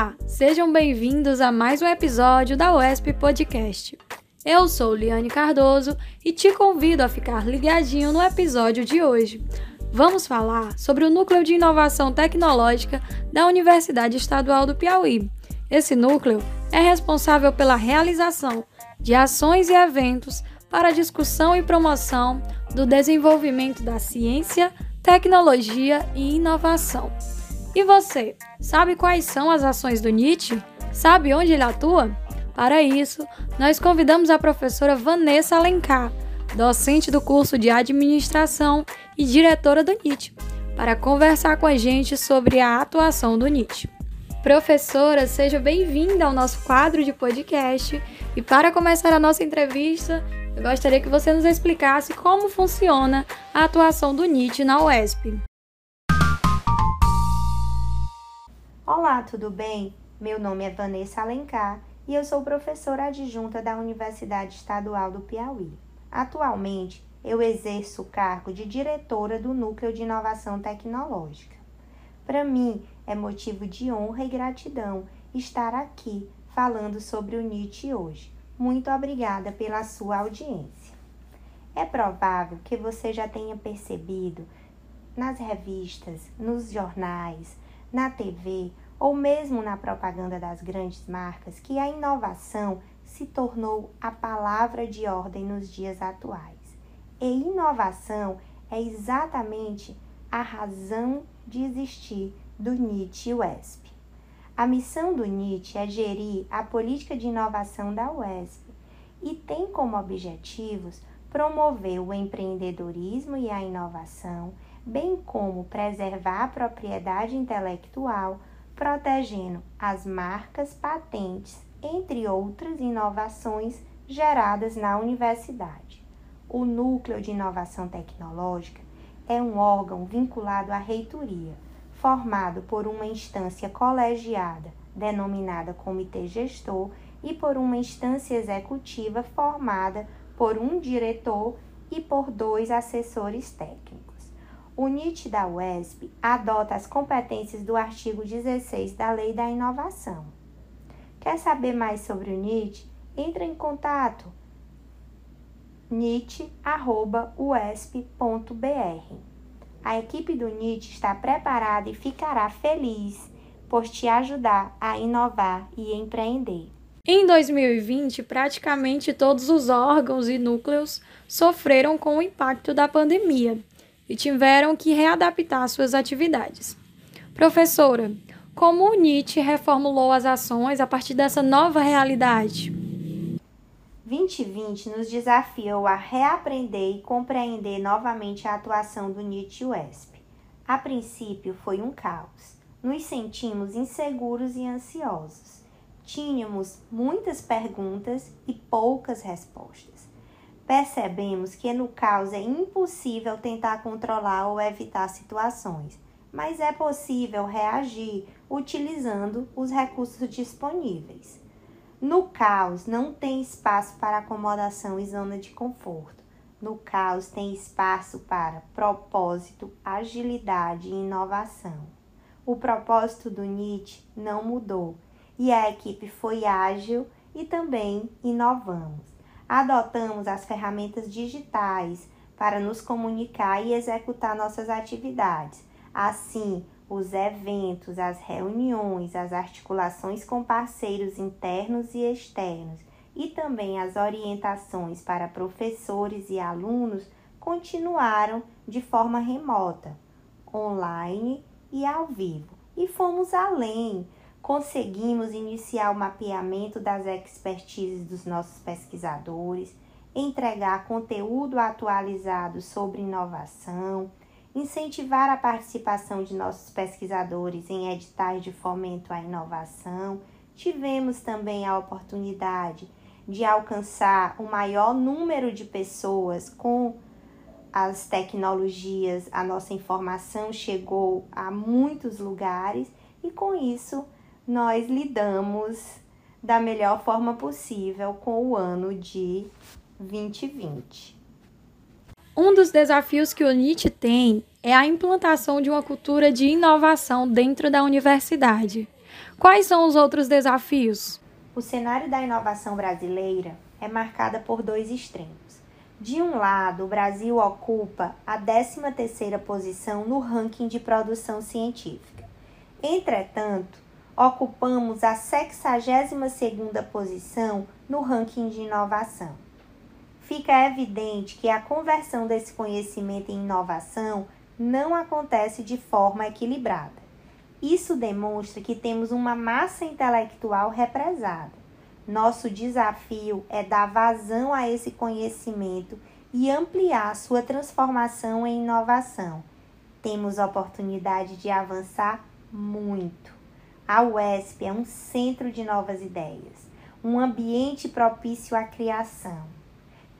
Olá, sejam bem-vindos a mais um episódio da UESP Podcast. Eu sou Liane Cardoso e te convido a ficar ligadinho no episódio de hoje. Vamos falar sobre o Núcleo de Inovação Tecnológica da Universidade Estadual do Piauí. Esse núcleo é responsável pela realização de ações e eventos para discussão e promoção do desenvolvimento da ciência, tecnologia e inovação. E você, sabe quais são as ações do NIT? Sabe onde ele atua? Para isso, nós convidamos a professora Vanessa Alencar, docente do curso de Administração e diretora do NIT, para conversar com a gente sobre a atuação do NIT. Professora, seja bem-vinda ao nosso quadro de podcast. E para começar a nossa entrevista, eu gostaria que você nos explicasse como funciona a atuação do NIT na UESP. Olá, tudo bem? Meu nome é Vanessa Alencar e eu sou professora adjunta da Universidade Estadual do Piauí. Atualmente, eu exerço o cargo de diretora do Núcleo de Inovação Tecnológica. Para mim, é motivo de honra e gratidão estar aqui falando sobre o NIT hoje. Muito obrigada pela sua audiência. É provável que você já tenha percebido nas revistas, nos jornais, na TV ou mesmo na propaganda das grandes marcas que a inovação se tornou a palavra de ordem nos dias atuais. E inovação é exatamente a razão de existir do NIT UESP. A missão do NIT é gerir a política de inovação da UESP e tem como objetivos promover o empreendedorismo e a inovação, bem como preservar a propriedade intelectual, protegendo as marcas, patentes, entre outras inovações geradas na universidade. O Núcleo de Inovação Tecnológica é um órgão vinculado à reitoria, formado por uma instância colegiada, denominada Comitê Gestor, e por uma instância executiva formada por um diretor e por dois assessores técnicos. O NIT da UESP adota as competências do artigo 16 da Lei da Inovação. Quer saber mais sobre o NIT? Entre em contato nit@uesp.br. A equipe do NIT está preparada e ficará feliz por te ajudar a inovar e empreender. Em 2020, praticamente todos os órgãos e núcleos sofreram com o impacto da pandemia e tiveram que readaptar suas atividades. Professora, como o NIT reformulou as ações a partir dessa nova realidade? 2020 nos desafiou a reaprender e compreender novamente a atuação do NIT UESP. A princípio foi um caos. Nos sentimos inseguros e ansiosos. Tínhamos muitas perguntas e poucas respostas percebemos que no caos é impossível tentar controlar ou evitar situações, mas é possível reagir utilizando os recursos disponíveis. No caos não tem espaço para acomodação e zona de conforto. No caos tem espaço para propósito, agilidade e inovação. O propósito do Nietzsche não mudou e a equipe foi ágil e também inovamos adotamos as ferramentas digitais para nos comunicar e executar nossas atividades. Assim, os eventos, as reuniões, as articulações com parceiros internos e externos e também as orientações para professores e alunos continuaram de forma remota, online e ao vivo. E fomos além conseguimos iniciar o mapeamento das expertises dos nossos pesquisadores, entregar conteúdo atualizado sobre inovação, incentivar a participação de nossos pesquisadores em editais de fomento à inovação. Tivemos também a oportunidade de alcançar o maior número de pessoas com as tecnologias, a nossa informação chegou a muitos lugares e com isso nós lidamos da melhor forma possível com o ano de 2020. Um dos desafios que o NIT tem é a implantação de uma cultura de inovação dentro da universidade. Quais são os outros desafios? O cenário da inovação brasileira é marcada por dois extremos. De um lado, o Brasil ocupa a 13ª posição no ranking de produção científica. Entretanto, ocupamos a 62ª posição no ranking de inovação. Fica evidente que a conversão desse conhecimento em inovação não acontece de forma equilibrada. Isso demonstra que temos uma massa intelectual represada. Nosso desafio é dar vazão a esse conhecimento e ampliar sua transformação em inovação. Temos oportunidade de avançar muito. A UESP é um centro de novas ideias, um ambiente propício à criação.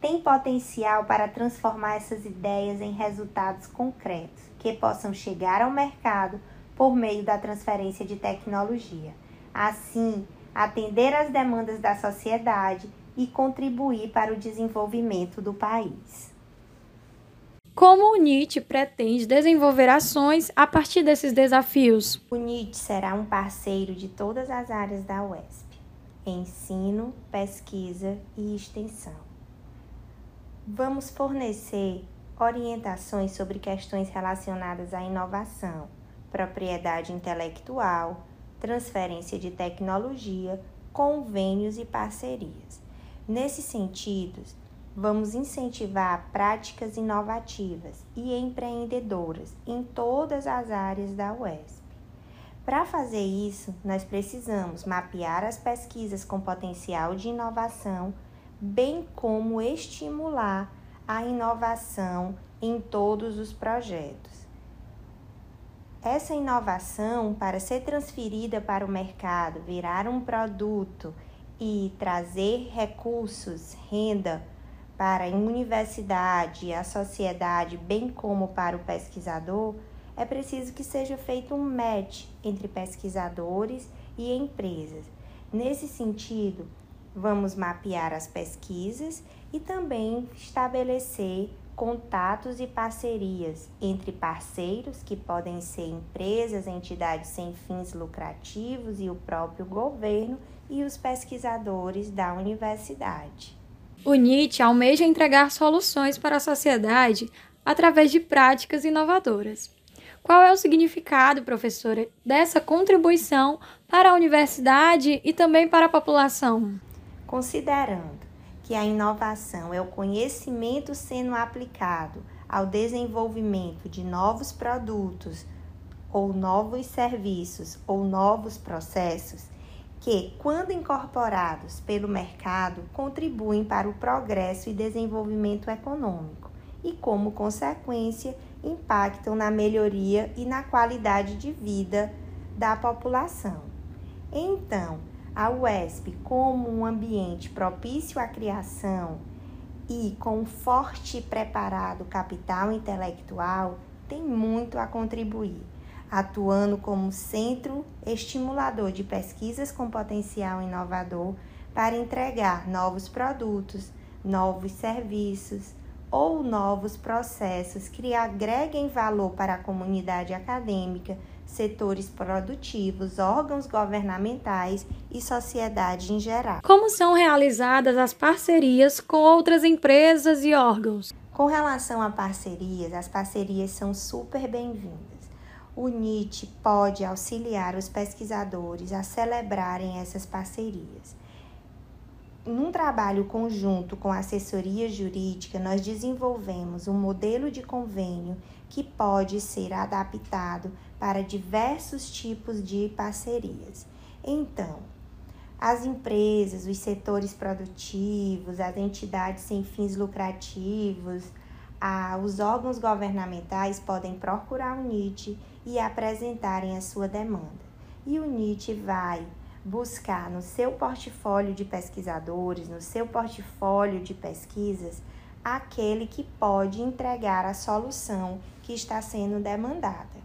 Tem potencial para transformar essas ideias em resultados concretos que possam chegar ao mercado por meio da transferência de tecnologia. Assim, atender às demandas da sociedade e contribuir para o desenvolvimento do país. Como o NIT pretende desenvolver ações a partir desses desafios? O NIT será um parceiro de todas as áreas da UESP: ensino, pesquisa e extensão. Vamos fornecer orientações sobre questões relacionadas à inovação propriedade intelectual, transferência de tecnologia, convênios e parcerias. Nesse sentido, vamos incentivar práticas inovativas e empreendedoras em todas as áreas da UESP. Para fazer isso, nós precisamos mapear as pesquisas com potencial de inovação, bem como estimular a inovação em todos os projetos. Essa inovação, para ser transferida para o mercado, virar um produto e trazer recursos, renda para a universidade e a sociedade, bem como para o pesquisador, é preciso que seja feito um match entre pesquisadores e empresas. Nesse sentido, vamos mapear as pesquisas e também estabelecer contatos e parcerias entre parceiros, que podem ser empresas, entidades sem fins lucrativos e o próprio governo, e os pesquisadores da universidade. O NIT almeja entregar soluções para a sociedade através de práticas inovadoras. Qual é o significado, professora, dessa contribuição para a universidade e também para a população? Considerando que a inovação é o conhecimento sendo aplicado ao desenvolvimento de novos produtos ou novos serviços ou novos processos que, quando incorporados pelo mercado, contribuem para o progresso e desenvolvimento econômico e, como consequência, impactam na melhoria e na qualidade de vida da população. Então, a UESP como um ambiente propício à criação e com um forte e preparado capital intelectual, tem muito a contribuir, atuando como centro estimulador de pesquisas com potencial inovador para entregar novos produtos, novos serviços ou novos processos que agreguem valor para a comunidade acadêmica setores produtivos, órgãos governamentais e sociedade em geral. Como são realizadas as parcerias com outras empresas e órgãos? Com relação a parcerias, as parcerias são super bem-vindas. O NIT pode auxiliar os pesquisadores a celebrarem essas parcerias. Num trabalho conjunto com a assessoria jurídica, nós desenvolvemos um modelo de convênio que pode ser adaptado para diversos tipos de parcerias. Então, as empresas, os setores produtivos, as entidades sem fins lucrativos, os órgãos governamentais podem procurar o NIT e apresentarem a sua demanda. E o NIT vai buscar no seu portfólio de pesquisadores, no seu portfólio de pesquisas, aquele que pode entregar a solução que está sendo demandada.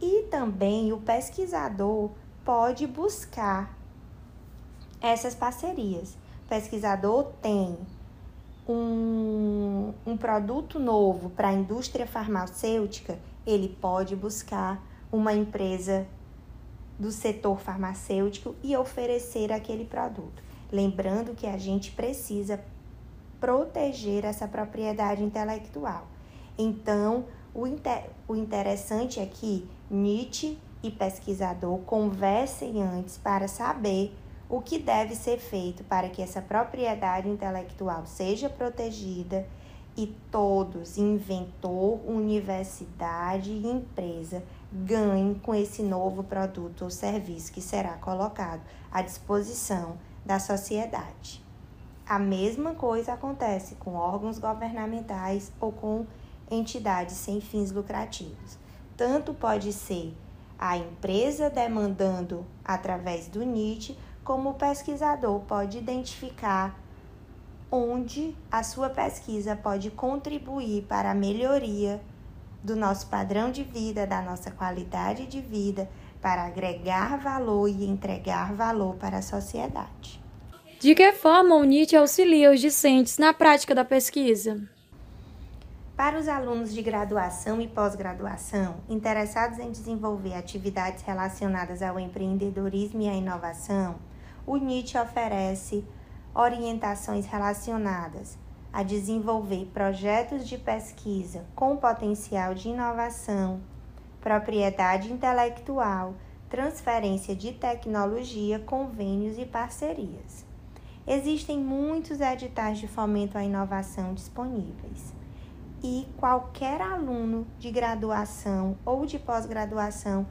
E também o pesquisador pode buscar essas parcerias. O pesquisador tem um, um produto novo para a indústria farmacêutica, ele pode buscar uma empresa do setor farmacêutico e oferecer aquele produto. Lembrando que a gente precisa proteger essa propriedade intelectual. Então, o, inter... o interessante é que Nietzsche e pesquisador conversem antes para saber o que deve ser feito para que essa propriedade intelectual seja protegida e todos, inventor, universidade e empresa, ganhem com esse novo produto ou serviço que será colocado à disposição da sociedade. A mesma coisa acontece com órgãos governamentais ou com entidades sem fins lucrativos. Tanto pode ser a empresa demandando através do NIT, como o pesquisador pode identificar onde a sua pesquisa pode contribuir para a melhoria do nosso padrão de vida, da nossa qualidade de vida, para agregar valor e entregar valor para a sociedade. De que forma o NIT auxilia os discentes na prática da pesquisa? Para os alunos de graduação e pós-graduação interessados em desenvolver atividades relacionadas ao empreendedorismo e à inovação, o NIT oferece orientações relacionadas a desenvolver projetos de pesquisa com potencial de inovação, propriedade intelectual, transferência de tecnologia, convênios e parcerias. Existem muitos editais de fomento à inovação disponíveis e qualquer aluno de graduação ou de pós-graduação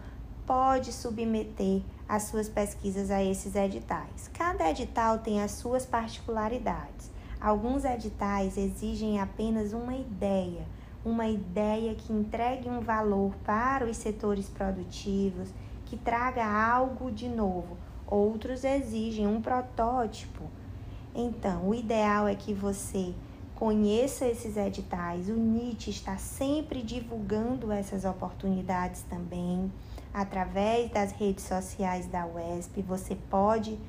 pode submeter as suas pesquisas a esses editais. Cada edital tem as suas particularidades. Alguns editais exigem apenas uma ideia, uma ideia que entregue um valor para os setores produtivos, que traga algo de novo. Outros exigem um protótipo. Então, o ideal é que você Conheça esses editais. O NIT está sempre divulgando essas oportunidades também através das redes sociais da UESP. Você pode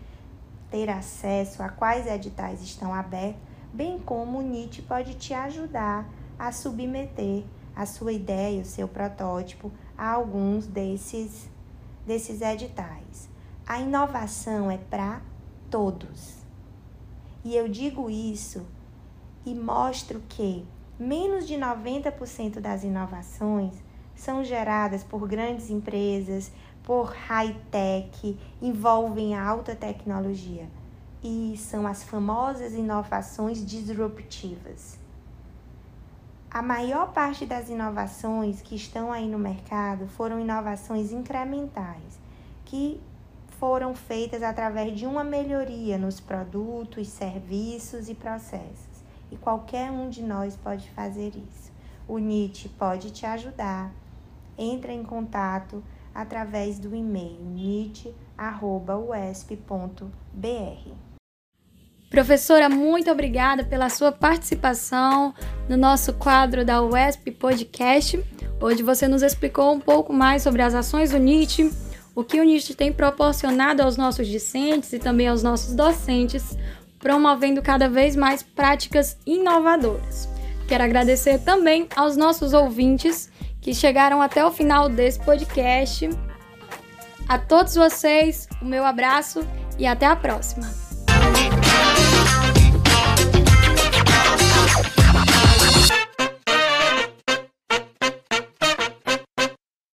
ter acesso a quais editais estão abertos, bem como o NIT pode te ajudar a submeter a sua ideia, o seu protótipo a alguns desses desses editais. A inovação é para todos. E eu digo isso e mostro que menos de 90% das inovações são geradas por grandes empresas, por high-tech, envolvem alta tecnologia e são as famosas inovações disruptivas. A maior parte das inovações que estão aí no mercado foram inovações incrementais, que foram feitas através de uma melhoria nos produtos, serviços e processos e qualquer um de nós pode fazer isso. O NIT pode te ajudar. Entra em contato através do e-mail nit@usp.br. Professora, muito obrigada pela sua participação no nosso quadro da UESP Podcast. Hoje você nos explicou um pouco mais sobre as ações do NIT, o que o NIT tem proporcionado aos nossos discentes e também aos nossos docentes promovendo cada vez mais práticas inovadoras. Quero agradecer também aos nossos ouvintes que chegaram até o final desse podcast. A todos vocês, o meu abraço e até a próxima!